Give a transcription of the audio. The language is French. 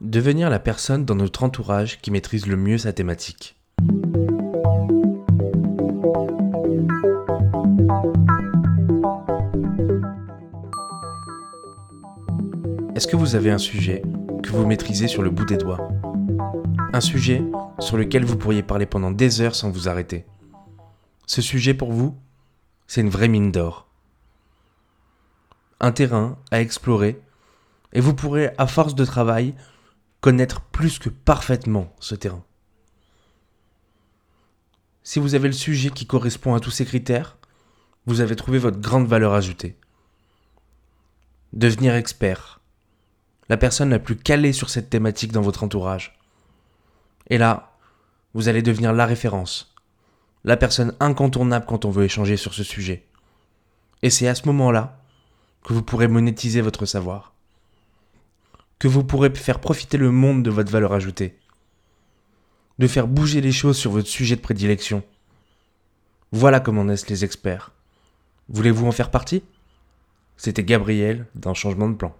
Devenir la personne dans notre entourage qui maîtrise le mieux sa thématique. Est-ce que vous avez un sujet que vous maîtrisez sur le bout des doigts? Un sujet sur lequel vous pourriez parler pendant des heures sans vous arrêter? Ce sujet pour vous, c'est une vraie mine d'or. Un terrain à explorer et vous pourrez, à force de travail, connaître plus que parfaitement ce terrain. Si vous avez le sujet qui correspond à tous ces critères, vous avez trouvé votre grande valeur ajoutée. Devenir expert, la personne la plus calée sur cette thématique dans votre entourage. Et là, vous allez devenir la référence, la personne incontournable quand on veut échanger sur ce sujet. Et c'est à ce moment-là que vous pourrez monétiser votre savoir que vous pourrez faire profiter le monde de votre valeur ajoutée, de faire bouger les choses sur votre sujet de prédilection. Voilà comment naissent les experts. Voulez-vous en faire partie? C'était Gabriel d'un changement de plan.